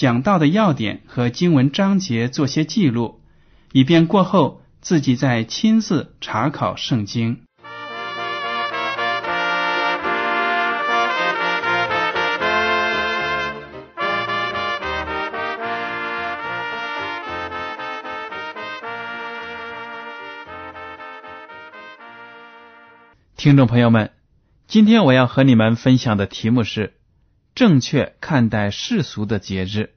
讲到的要点和经文章节做些记录，以便过后自己再亲自查考圣经。听众朋友们，今天我要和你们分享的题目是正确看待世俗的节日。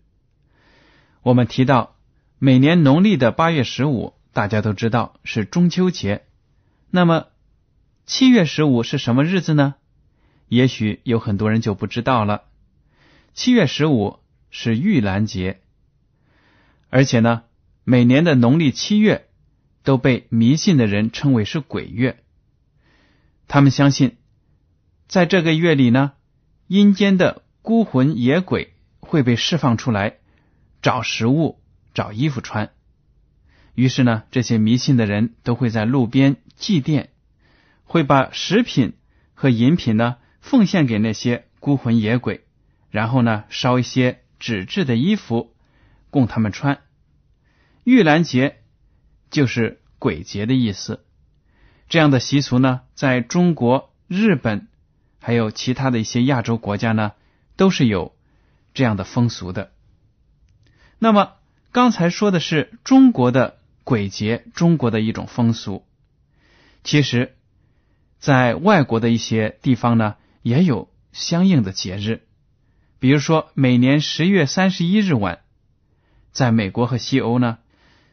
我们提到每年农历的八月十五，大家都知道是中秋节。那么七月十五是什么日子呢？也许有很多人就不知道了。七月十五是玉兰节，而且呢，每年的农历七月都被迷信的人称为是鬼月。他们相信，在这个月里呢，阴间的孤魂野鬼会被释放出来，找食物、找衣服穿。于是呢，这些迷信的人都会在路边祭奠，会把食品和饮品呢奉献给那些孤魂野鬼，然后呢烧一些纸质的衣服供他们穿。玉兰节就是鬼节的意思。这样的习俗呢，在中国、日本还有其他的一些亚洲国家呢，都是有这样的风俗的。那么刚才说的是中国的鬼节，中国的一种风俗。其实，在外国的一些地方呢，也有相应的节日。比如说，每年十月三十一日晚，在美国和西欧呢，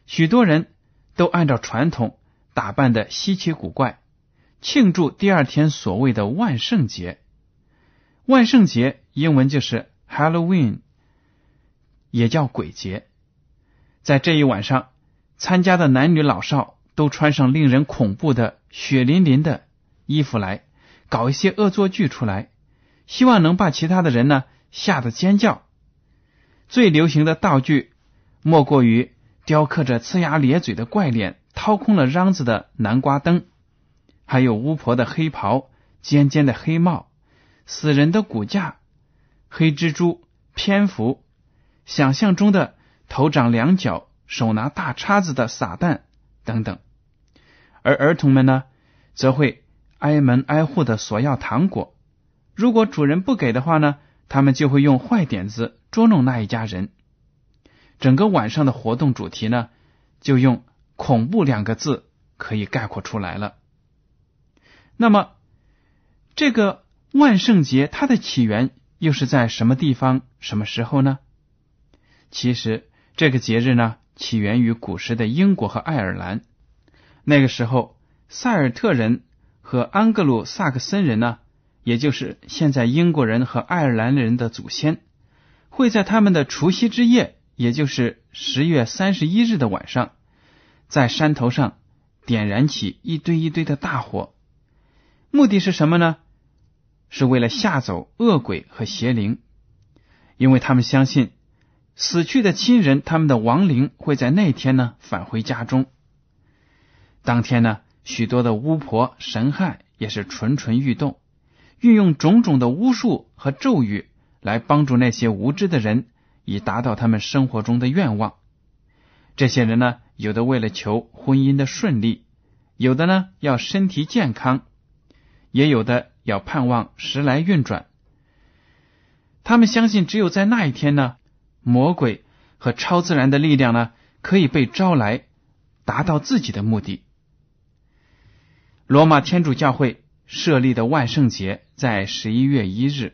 许多人都按照传统。打扮的稀奇古怪，庆祝第二天所谓的万圣节。万圣节英文就是 Halloween，也叫鬼节。在这一晚上，参加的男女老少都穿上令人恐怖的血淋淋的衣服来，搞一些恶作剧出来，希望能把其他的人呢吓得尖叫。最流行的道具莫过于雕刻着呲牙咧嘴的怪脸。掏空了瓤子的南瓜灯，还有巫婆的黑袍、尖尖的黑帽、死人的骨架、黑蜘蛛、蝙蝠，想象中的头长两角、手拿大叉子的撒旦等等。而儿童们呢，则会挨门挨户的索要糖果。如果主人不给的话呢，他们就会用坏点子捉弄那一家人。整个晚上的活动主题呢，就用。恐怖两个字可以概括出来了。那么，这个万圣节它的起源又是在什么地方、什么时候呢？其实，这个节日呢，起源于古时的英国和爱尔兰。那个时候，塞尔特人和安格鲁萨克森人呢，也就是现在英国人和爱尔兰人的祖先，会在他们的除夕之夜，也就是十月三十一日的晚上。在山头上点燃起一堆一堆的大火，目的是什么呢？是为了吓走恶鬼和邪灵，因为他们相信死去的亲人，他们的亡灵会在那天呢返回家中。当天呢，许多的巫婆神汉也是蠢蠢欲动，运用种种的巫术和咒语来帮助那些无知的人，以达到他们生活中的愿望。这些人呢？有的为了求婚姻的顺利，有的呢要身体健康，也有的要盼望时来运转。他们相信，只有在那一天呢，魔鬼和超自然的力量呢，可以被招来，达到自己的目的。罗马天主教会设立的万圣节在十一月一日，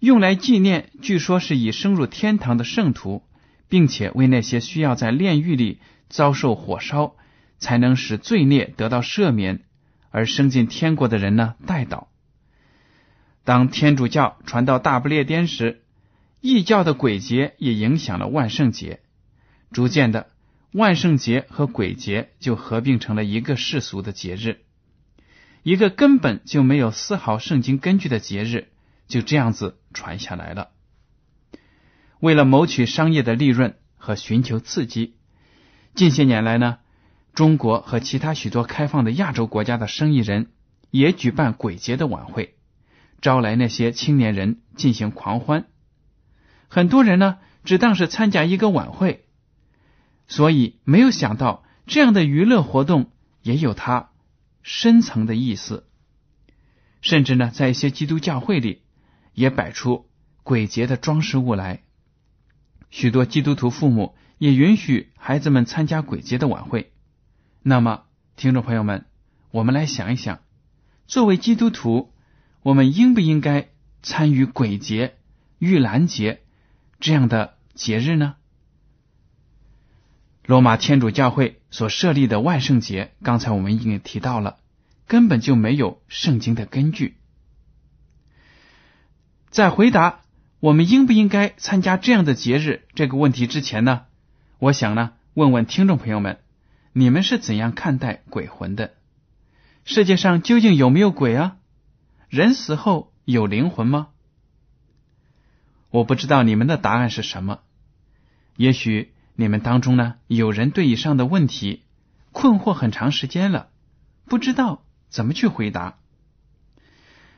用来纪念，据说是已升入天堂的圣徒，并且为那些需要在炼狱里遭受火烧，才能使罪孽得到赦免而升进天国的人呢代祷。当天主教传到大不列颠时，异教的鬼节也影响了万圣节，逐渐的，万圣节和鬼节就合并成了一个世俗的节日，一个根本就没有丝毫圣经根据的节日，就这样子传下来了。为了谋取商业的利润和寻求刺激，近些年来呢，中国和其他许多开放的亚洲国家的生意人也举办鬼节的晚会，招来那些青年人进行狂欢。很多人呢，只当是参加一个晚会，所以没有想到这样的娱乐活动也有它深层的意思。甚至呢，在一些基督教会里，也摆出鬼节的装饰物来。许多基督徒父母也允许孩子们参加鬼节的晚会。那么，听众朋友们，我们来想一想，作为基督徒，我们应不应该参与鬼节、玉兰节？这样的节日呢？罗马天主教会所设立的万圣节，刚才我们已经提到了，根本就没有圣经的根据。在回答我们应不应该参加这样的节日这个问题之前呢，我想呢，问问听众朋友们，你们是怎样看待鬼魂的？世界上究竟有没有鬼啊？人死后有灵魂吗？我不知道你们的答案是什么。也许你们当中呢，有人对以上的问题困惑很长时间了，不知道怎么去回答。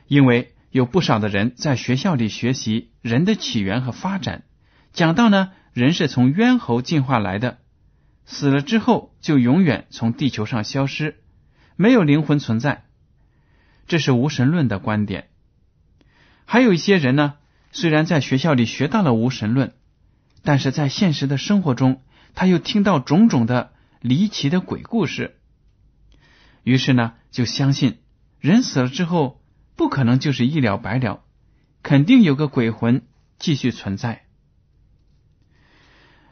因为有不少的人在学校里学习人的起源和发展，讲到呢，人是从猿猴进化来的，死了之后就永远从地球上消失，没有灵魂存在，这是无神论的观点。还有一些人呢。虽然在学校里学到了无神论，但是在现实的生活中，他又听到种种的离奇的鬼故事，于是呢，就相信人死了之后不可能就是一了百了，肯定有个鬼魂继续存在。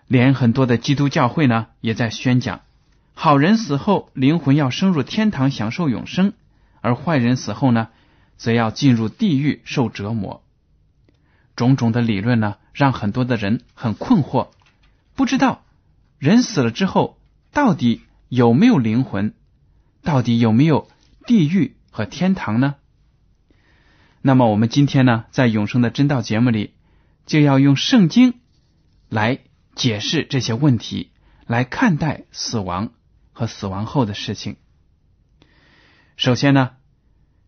连很多的基督教会呢，也在宣讲：好人死后灵魂要升入天堂享受永生，而坏人死后呢，则要进入地狱受折磨。种种的理论呢，让很多的人很困惑，不知道人死了之后到底有没有灵魂，到底有没有地狱和天堂呢？那么我们今天呢，在永生的真道节目里，就要用圣经来解释这些问题，来看待死亡和死亡后的事情。首先呢，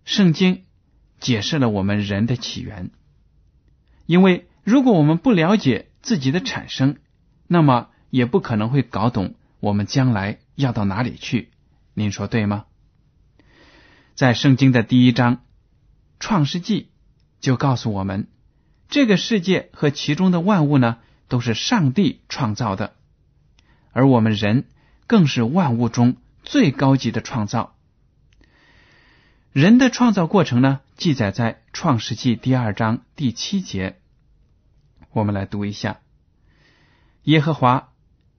圣经解释了我们人的起源。因为如果我们不了解自己的产生，那么也不可能会搞懂我们将来要到哪里去。您说对吗？在圣经的第一章《创世纪》就告诉我们，这个世界和其中的万物呢，都是上帝创造的，而我们人更是万物中最高级的创造。人的创造过程呢，记载在《创世纪》第二章第七节。我们来读一下：耶和华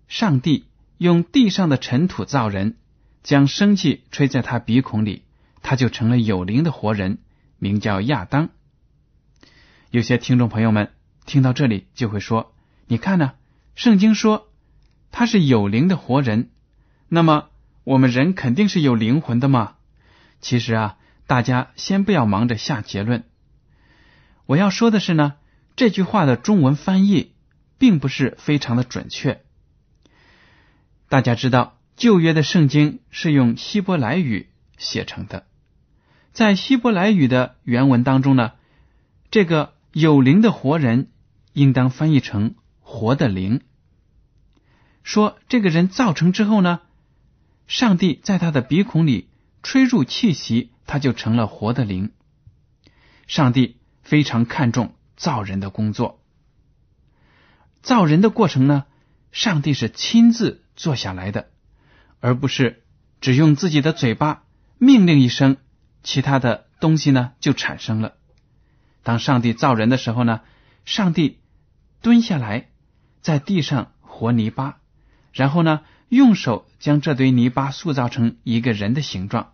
上帝用地上的尘土造人，将生气吹在他鼻孔里，他就成了有灵的活人，名叫亚当。有些听众朋友们听到这里就会说：“你看呢？圣经说他是有灵的活人，那么我们人肯定是有灵魂的嘛？”其实啊，大家先不要忙着下结论。我要说的是呢。这句话的中文翻译并不是非常的准确。大家知道，旧约的圣经是用希伯来语写成的，在希伯来语的原文当中呢，这个有灵的活人应当翻译成“活的灵”。说这个人造成之后呢，上帝在他的鼻孔里吹入气息，他就成了活的灵。上帝非常看重。造人的工作，造人的过程呢，上帝是亲自做下来的，而不是只用自己的嘴巴命令一声，其他的东西呢就产生了。当上帝造人的时候呢，上帝蹲下来，在地上和泥巴，然后呢用手将这堆泥巴塑造成一个人的形状。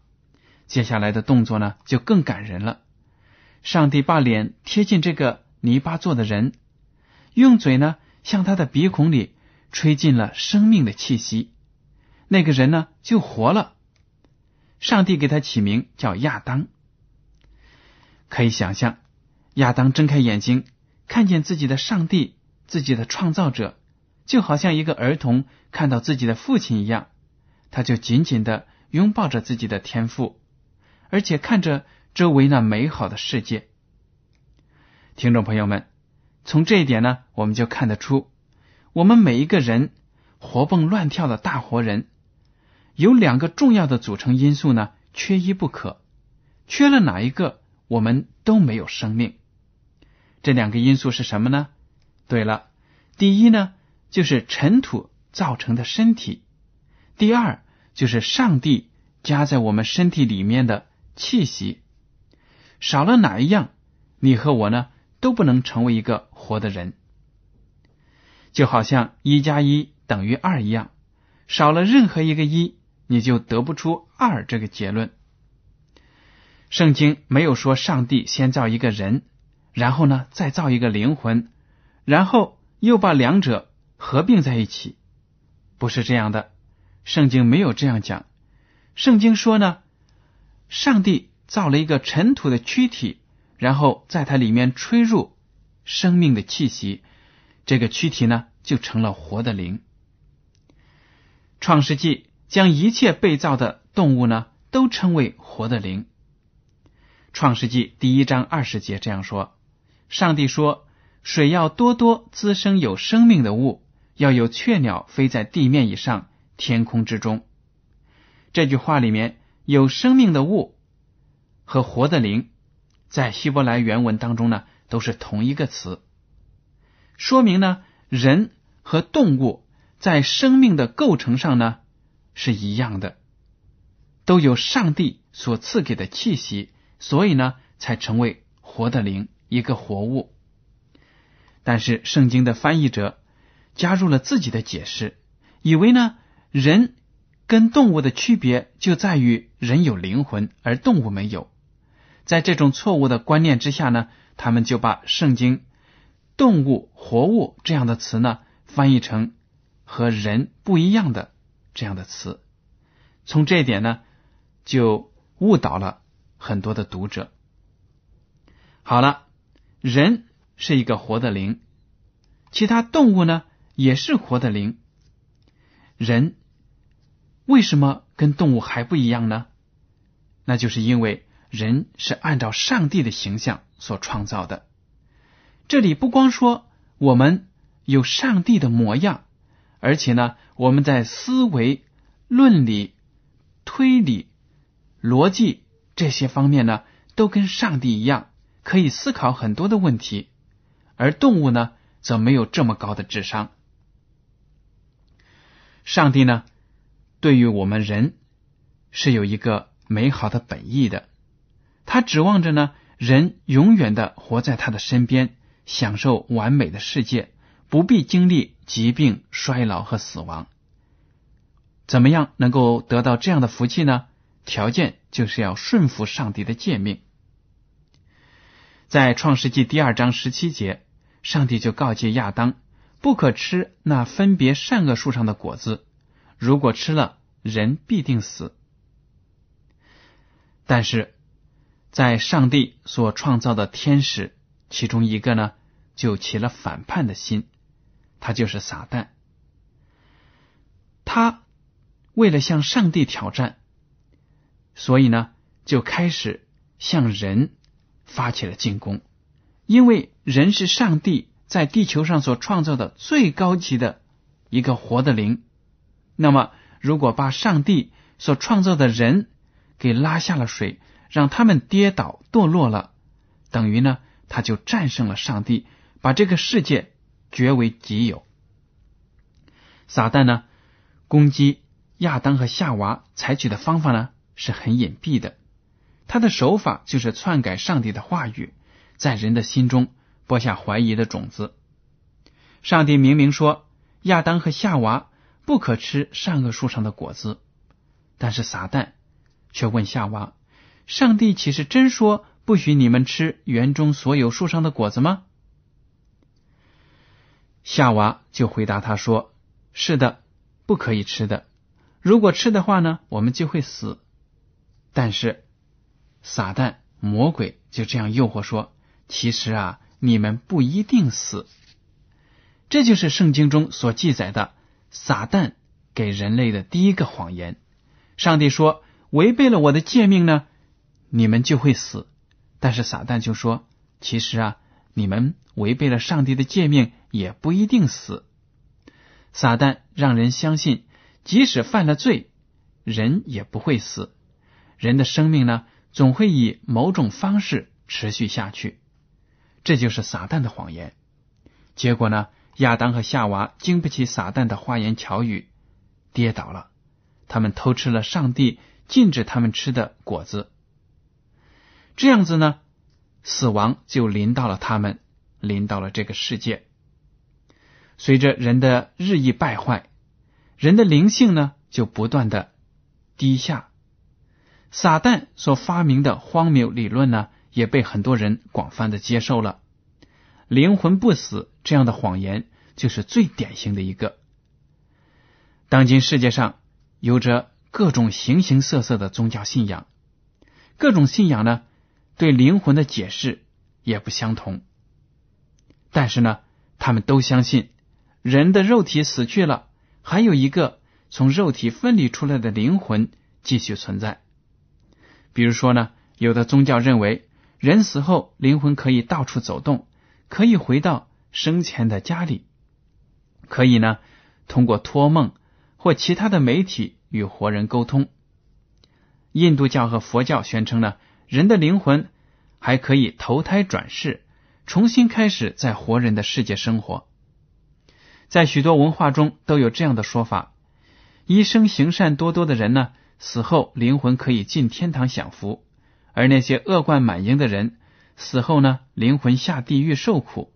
接下来的动作呢就更感人了。上帝把脸贴近这个泥巴做的人，用嘴呢向他的鼻孔里。吹进了生命的气息，那个人呢就活了。上帝给他起名叫亚当。可以想象，亚当睁开眼睛，看见自己的上帝，自己的创造者，就好像一个儿童看到自己的父亲一样，他就紧紧的拥抱着自己的天赋，而且看着周围那美好的世界。听众朋友们，从这一点呢，我们就看得出。我们每一个人活蹦乱跳的大活人，有两个重要的组成因素呢，缺一不可。缺了哪一个，我们都没有生命。这两个因素是什么呢？对了，第一呢，就是尘土造成的身体；第二，就是上帝加在我们身体里面的气息。少了哪一样，你和我呢，都不能成为一个活的人。就好像一加一等于二一样，少了任何一个一，你就得不出二这个结论。圣经没有说上帝先造一个人，然后呢再造一个灵魂，然后又把两者合并在一起，不是这样的。圣经没有这样讲。圣经说呢，上帝造了一个尘土的躯体，然后在它里面吹入生命的气息。这个躯体呢，就成了活的灵。创世纪将一切被造的动物呢，都称为活的灵。创世纪第一章二十节这样说：“上帝说，水要多多滋生有生命的物，要有雀鸟飞在地面以上、天空之中。”这句话里面有生命的物和活的灵，在希伯来原文当中呢，都是同一个词。说明呢，人和动物在生命的构成上呢是一样的，都有上帝所赐给的气息，所以呢才成为活的灵，一个活物。但是圣经的翻译者加入了自己的解释，以为呢人跟动物的区别就在于人有灵魂，而动物没有。在这种错误的观念之下呢，他们就把圣经。动物、活物这样的词呢，翻译成和人不一样的这样的词，从这一点呢，就误导了很多的读者。好了，人是一个活的灵，其他动物呢也是活的灵。人为什么跟动物还不一样呢？那就是因为人是按照上帝的形象所创造的。这里不光说我们有上帝的模样，而且呢，我们在思维、论理、推理、逻辑这些方面呢，都跟上帝一样，可以思考很多的问题。而动物呢，则没有这么高的智商。上帝呢，对于我们人是有一个美好的本意的，他指望着呢，人永远的活在他的身边。享受完美的世界，不必经历疾病、衰老和死亡。怎么样能够得到这样的福气呢？条件就是要顺服上帝的诫命。在创世纪第二章十七节，上帝就告诫亚当，不可吃那分别善恶树上的果子，如果吃了，人必定死。但是，在上帝所创造的天使其中一个呢？就起了反叛的心，他就是撒旦。他为了向上帝挑战，所以呢，就开始向人发起了进攻。因为人是上帝在地球上所创造的最高级的一个活的灵，那么如果把上帝所创造的人给拉下了水，让他们跌倒堕落了，等于呢，他就战胜了上帝。把这个世界绝为己有。撒旦呢，攻击亚当和夏娃采取的方法呢是很隐蔽的，他的手法就是篡改上帝的话语，在人的心中播下怀疑的种子。上帝明明说亚当和夏娃不可吃善恶树上的果子，但是撒旦却问夏娃：“上帝岂是真说不许你们吃园中所有树上的果子吗？”夏娃就回答他说：“是的，不可以吃的。如果吃的话呢，我们就会死。”但是撒旦魔鬼就这样诱惑说：“其实啊，你们不一定死。”这就是圣经中所记载的撒旦给人类的第一个谎言。上帝说：“违背了我的诫命呢，你们就会死。”但是撒旦就说：“其实啊，你们违背了上帝的诫命，也不一定死。”撒旦让人相信，即使犯了罪，人也不会死，人的生命呢，总会以某种方式持续下去。这就是撒旦的谎言。结果呢？亚当和夏娃经不起撒旦的花言巧语，跌倒了。他们偷吃了上帝禁止他们吃的果子，这样子呢，死亡就临到了他们，临到了这个世界。随着人的日益败坏，人的灵性呢就不断的低下。撒旦所发明的荒谬理论呢，也被很多人广泛的接受了。灵魂不死这样的谎言，就是最典型的一个。当今世界上有着各种形形色色的宗教信仰，各种信仰呢，对灵魂的解释也不相同。但是呢，他们都相信人的肉体死去了，还有一个从肉体分离出来的灵魂继续存在。比如说呢，有的宗教认为人死后灵魂可以到处走动。可以回到生前的家里，可以呢通过托梦或其他的媒体与活人沟通。印度教和佛教宣称呢，人的灵魂还可以投胎转世，重新开始在活人的世界生活。在许多文化中都有这样的说法：一生行善多多的人呢，死后灵魂可以进天堂享福；而那些恶贯满盈的人，死后呢，灵魂下地狱受苦，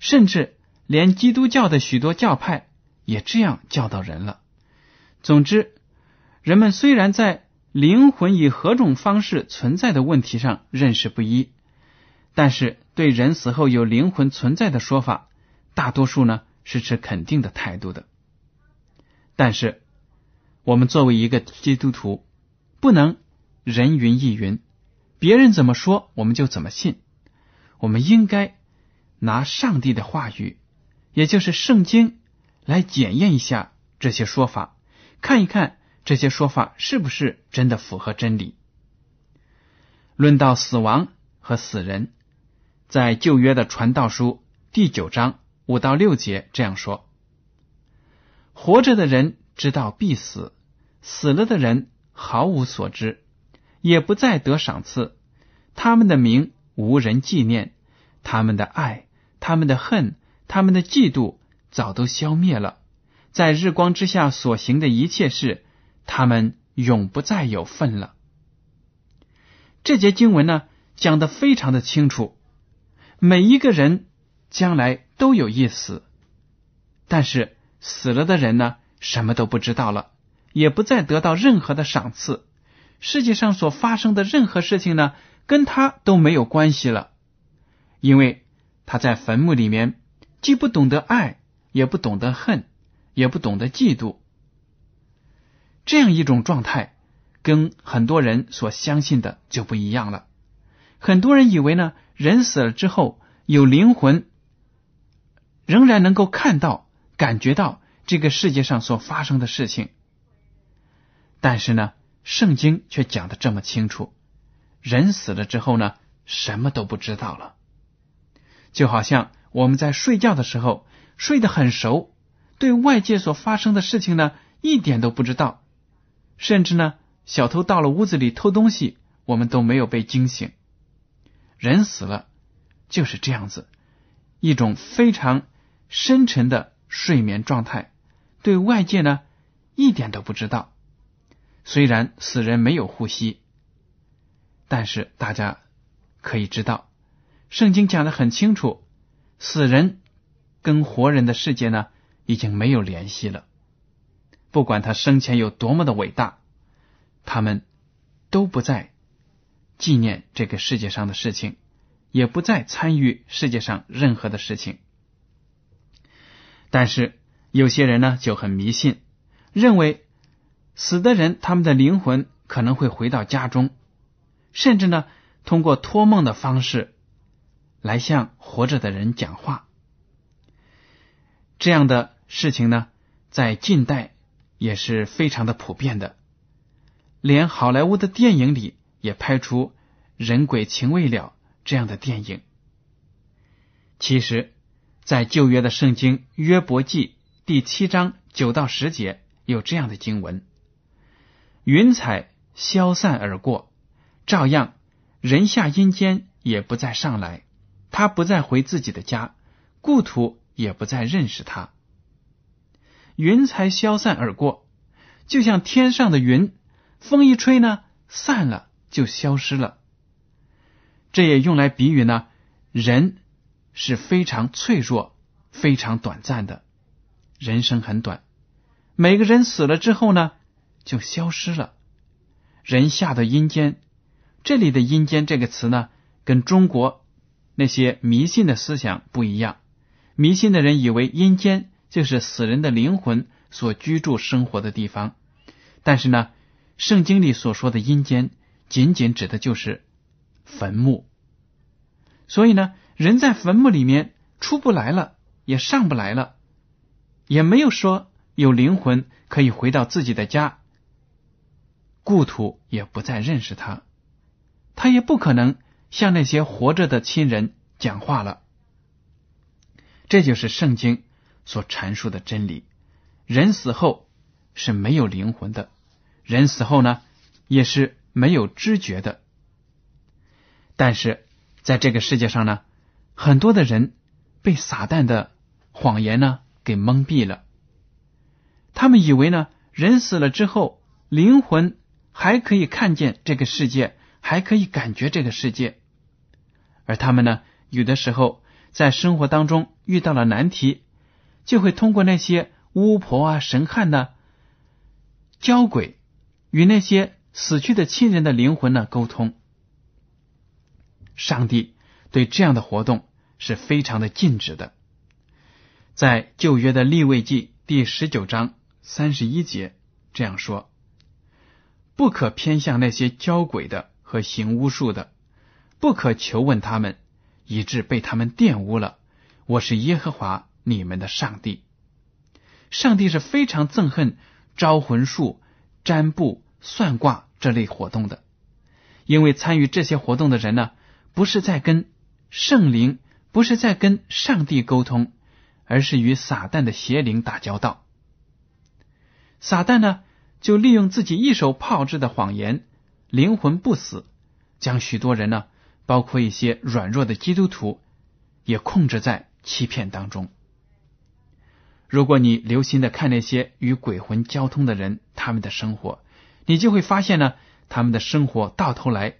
甚至连基督教的许多教派也这样教导人了。总之，人们虽然在灵魂以何种方式存在的问题上认识不一，但是对人死后有灵魂存在的说法，大多数呢是持肯定的态度的。但是，我们作为一个基督徒，不能人云亦云。别人怎么说，我们就怎么信。我们应该拿上帝的话语，也就是圣经，来检验一下这些说法，看一看这些说法是不是真的符合真理。论到死亡和死人，在旧约的传道书第九章五到六节这样说：活着的人知道必死，死了的人毫无所知。也不再得赏赐，他们的名无人纪念，他们的爱、他们的恨、他们的嫉妒早都消灭了。在日光之下所行的一切事，他们永不再有份了。这节经文呢，讲的非常的清楚，每一个人将来都有一死，但是死了的人呢，什么都不知道了，也不再得到任何的赏赐。世界上所发生的任何事情呢，跟他都没有关系了，因为他在坟墓里面既不懂得爱，也不懂得恨，也不懂得嫉妒。这样一种状态，跟很多人所相信的就不一样了。很多人以为呢，人死了之后有灵魂，仍然能够看到、感觉到这个世界上所发生的事情，但是呢。圣经却讲的这么清楚，人死了之后呢，什么都不知道了，就好像我们在睡觉的时候睡得很熟，对外界所发生的事情呢一点都不知道，甚至呢小偷到了屋子里偷东西，我们都没有被惊醒。人死了就是这样子，一种非常深沉的睡眠状态，对外界呢一点都不知道。虽然死人没有呼吸，但是大家可以知道，圣经讲的很清楚，死人跟活人的世界呢已经没有联系了。不管他生前有多么的伟大，他们都不再纪念这个世界上的事情，也不再参与世界上任何的事情。但是有些人呢就很迷信，认为。死的人，他们的灵魂可能会回到家中，甚至呢，通过托梦的方式来向活着的人讲话。这样的事情呢，在近代也是非常的普遍的，连好莱坞的电影里也拍出“人鬼情未了”这样的电影。其实，在旧约的圣经约伯记第七章九到十节有这样的经文。云彩消散而过，照样人下阴间也不再上来，他不再回自己的家，故土也不再认识他。云才消散而过，就像天上的云，风一吹呢，散了就消失了。这也用来比喻呢，人是非常脆弱、非常短暂的，人生很短。每个人死了之后呢？就消失了。人下的阴间，这里的阴间这个词呢，跟中国那些迷信的思想不一样。迷信的人以为阴间就是死人的灵魂所居住生活的地方，但是呢，圣经里所说的阴间，仅仅指的就是坟墓。所以呢，人在坟墓里面出不来了，也上不来了，也没有说有灵魂可以回到自己的家。故土也不再认识他，他也不可能向那些活着的亲人讲话了。这就是圣经所阐述的真理：人死后是没有灵魂的，人死后呢也是没有知觉的。但是在这个世界上呢，很多的人被撒旦的谎言呢给蒙蔽了，他们以为呢人死了之后灵魂。还可以看见这个世界，还可以感觉这个世界，而他们呢，有的时候在生活当中遇到了难题，就会通过那些巫婆啊、神汉呢、交鬼，与那些死去的亲人的灵魂呢沟通。上帝对这样的活动是非常的禁止的，在旧约的立位记第十九章三十一节这样说。不可偏向那些交鬼的和行巫术的，不可求问他们，以致被他们玷污了。我是耶和华你们的上帝。上帝是非常憎恨招魂术、占卜、算卦这类活动的，因为参与这些活动的人呢，不是在跟圣灵，不是在跟上帝沟通，而是与撒旦的邪灵打交道。撒旦呢？就利用自己一手炮制的谎言，灵魂不死，将许多人呢，包括一些软弱的基督徒，也控制在欺骗当中。如果你留心的看那些与鬼魂交通的人，他们的生活，你就会发现呢，他们的生活到头来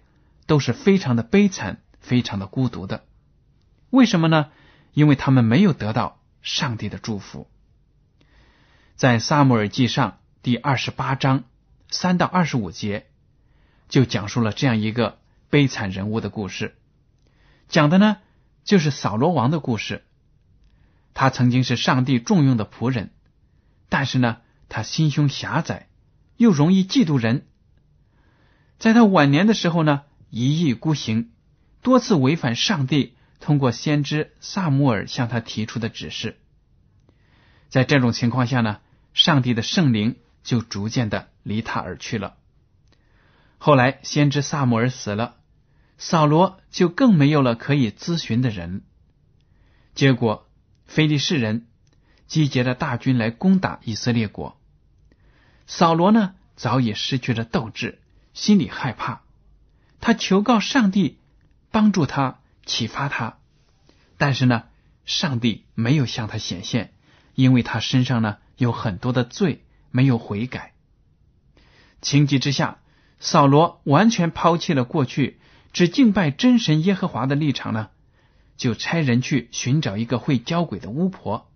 都是非常的悲惨，非常的孤独的。为什么呢？因为他们没有得到上帝的祝福。在撒母耳记上。第二十八章三到二十五节，就讲述了这样一个悲惨人物的故事。讲的呢，就是扫罗王的故事。他曾经是上帝重用的仆人，但是呢，他心胸狭窄，又容易嫉妒人。在他晚年的时候呢，一意孤行，多次违反上帝通过先知萨姆尔向他提出的指示。在这种情况下呢，上帝的圣灵。就逐渐的离他而去了。后来，先知萨姆尔死了，扫罗就更没有了可以咨询的人。结果，非利士人集结了大军来攻打以色列国。扫罗呢，早已失去了斗志，心里害怕。他求告上帝帮助他，启发他，但是呢，上帝没有向他显现，因为他身上呢有很多的罪，没有悔改。情急之下，扫罗完全抛弃了过去只敬拜真神耶和华的立场呢，就差人去寻找一个会交鬼的巫婆，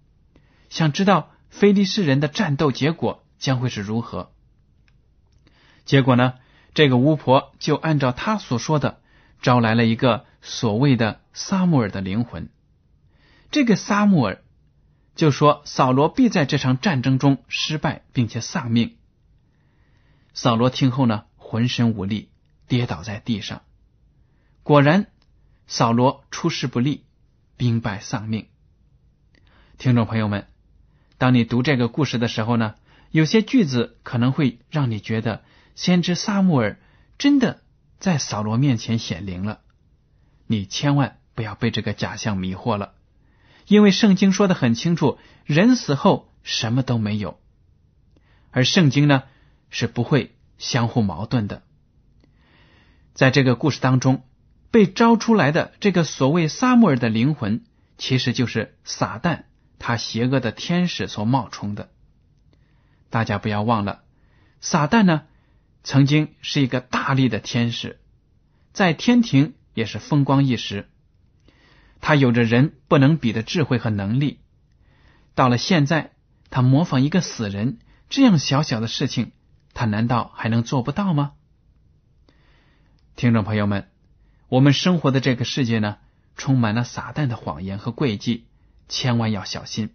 想知道非利士人的战斗结果将会是如何。结果呢，这个巫婆就按照他所说的，招来了一个所谓的撒母耳的灵魂。这个撒母耳就说扫罗必在这场战争中失败，并且丧命。扫罗听后呢，浑身无力，跌倒在地上。果然，扫罗出师不利，兵败丧命。听众朋友们，当你读这个故事的时候呢，有些句子可能会让你觉得先知撒母耳真的在扫罗面前显灵了。你千万不要被这个假象迷惑了，因为圣经说的很清楚，人死后什么都没有，而圣经呢？是不会相互矛盾的。在这个故事当中，被招出来的这个所谓撒母耳的灵魂，其实就是撒旦他邪恶的天使所冒充的。大家不要忘了，撒旦呢曾经是一个大力的天使，在天庭也是风光一时，他有着人不能比的智慧和能力。到了现在，他模仿一个死人这样小小的事情。他难道还能做不到吗？听众朋友们，我们生活的这个世界呢，充满了撒旦的谎言和诡计，千万要小心。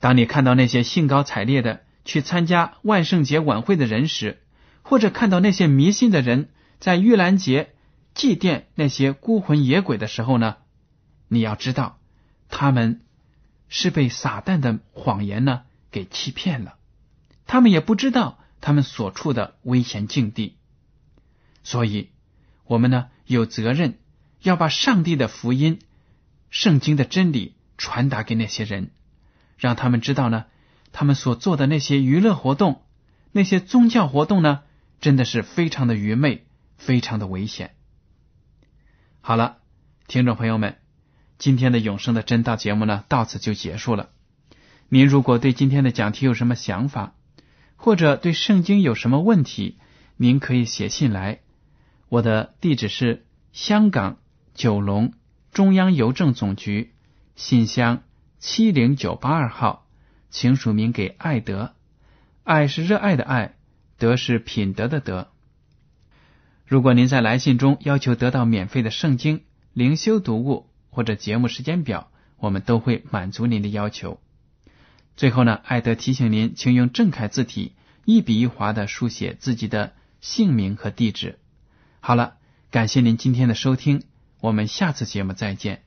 当你看到那些兴高采烈的去参加万圣节晚会的人时，或者看到那些迷信的人在玉兰节祭奠那些孤魂野鬼的时候呢，你要知道，他们是被撒旦的谎言呢给欺骗了。他们也不知道他们所处的危险境地，所以，我们呢有责任要把上帝的福音、圣经的真理传达给那些人，让他们知道呢，他们所做的那些娱乐活动、那些宗教活动呢，真的是非常的愚昧、非常的危险。好了，听众朋友们，今天的永生的真道节目呢，到此就结束了。您如果对今天的讲题有什么想法，或者对圣经有什么问题，您可以写信来。我的地址是香港九龙中央邮政总局信箱七零九八二号，请署名给爱德。爱是热爱的爱，德是品德的德。如果您在来信中要求得到免费的圣经灵修读物或者节目时间表，我们都会满足您的要求。最后呢，艾德提醒您，请用正楷字体一笔一划的书写自己的姓名和地址。好了，感谢您今天的收听，我们下次节目再见。